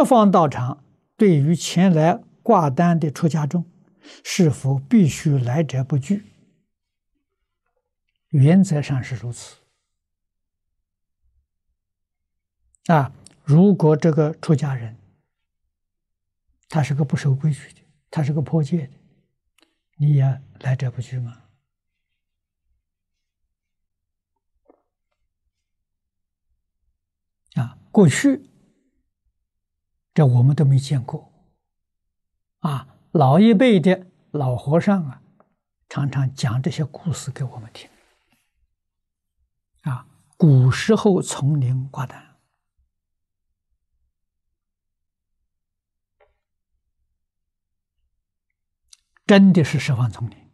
十方道场对于前来挂单的出家众，是否必须来者不拒？原则上是如此。啊，如果这个出家人他是个不守规矩的，他是个破戒的，你也来者不拒吗？啊，过去这我们都没见过。啊，老一辈的老和尚啊，常常讲这些故事给我们听。啊，古时候丛林挂单，真的是十方丛林。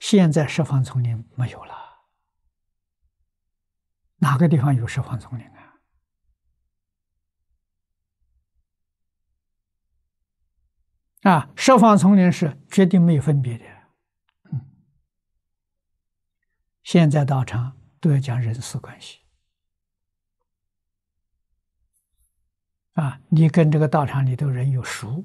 现在十方丛林没有了，哪个地方有十方丛林啊？啊，十方丛林是绝对没有分别的。嗯，现在道场都要讲人事关系。啊，你跟这个道场里头人有熟，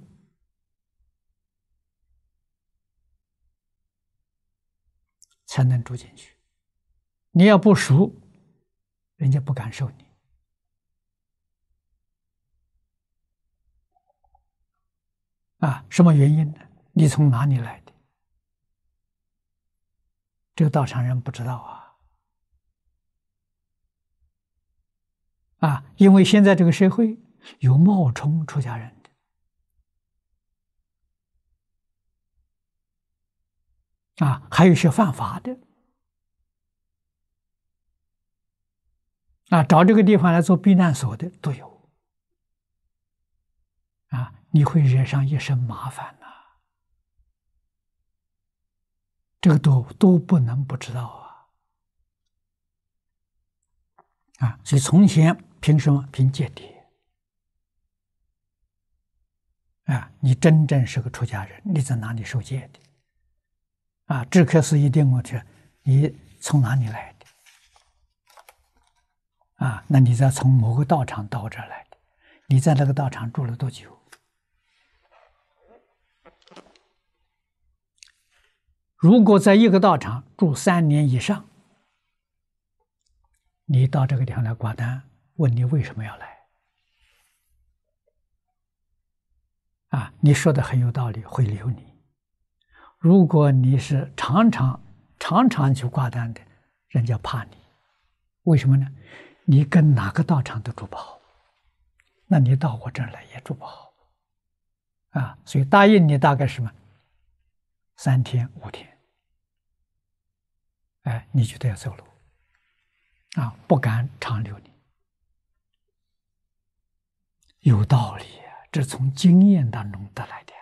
才能住进去。你要不熟，人家不敢收你。啊，什么原因呢？你从哪里来的？这个道场人不知道啊！啊，因为现在这个社会有冒充出家人的，啊，还有一些犯法的，啊，找这个地方来做避难所的都有。你会惹上一身麻烦呐、这个都都不能不知道啊！啊，所以从前凭什么凭戒牒？啊，你真正是个出家人，你在哪里受戒的？啊，这可是一定我去，你从哪里来的？啊，那你在从某个道场到这来的？你在那个道场住了多久？如果在一个道场住三年以上，你到这个地方来挂单，问你为什么要来？啊，你说的很有道理，会留你。如果你是常常常常去挂单的，人家怕你，为什么呢？你跟哪个道场都住不好，那你到我这儿来也住不好，啊，所以答应你大概什么？三天五天。哎，你就得要走路，啊，不敢长留你，有道理啊，这从经验当中得来的，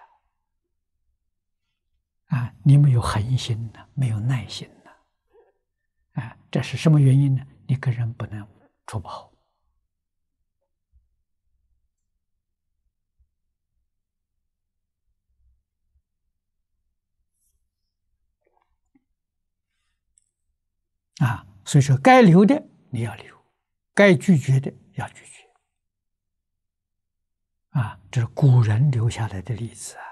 啊，你没有恒心呢，没有耐心呢，啊，这是什么原因呢？你跟人不能处不好。啊，所以说该留的你要留，该拒绝的要拒绝。啊，这是古人留下来的例子啊。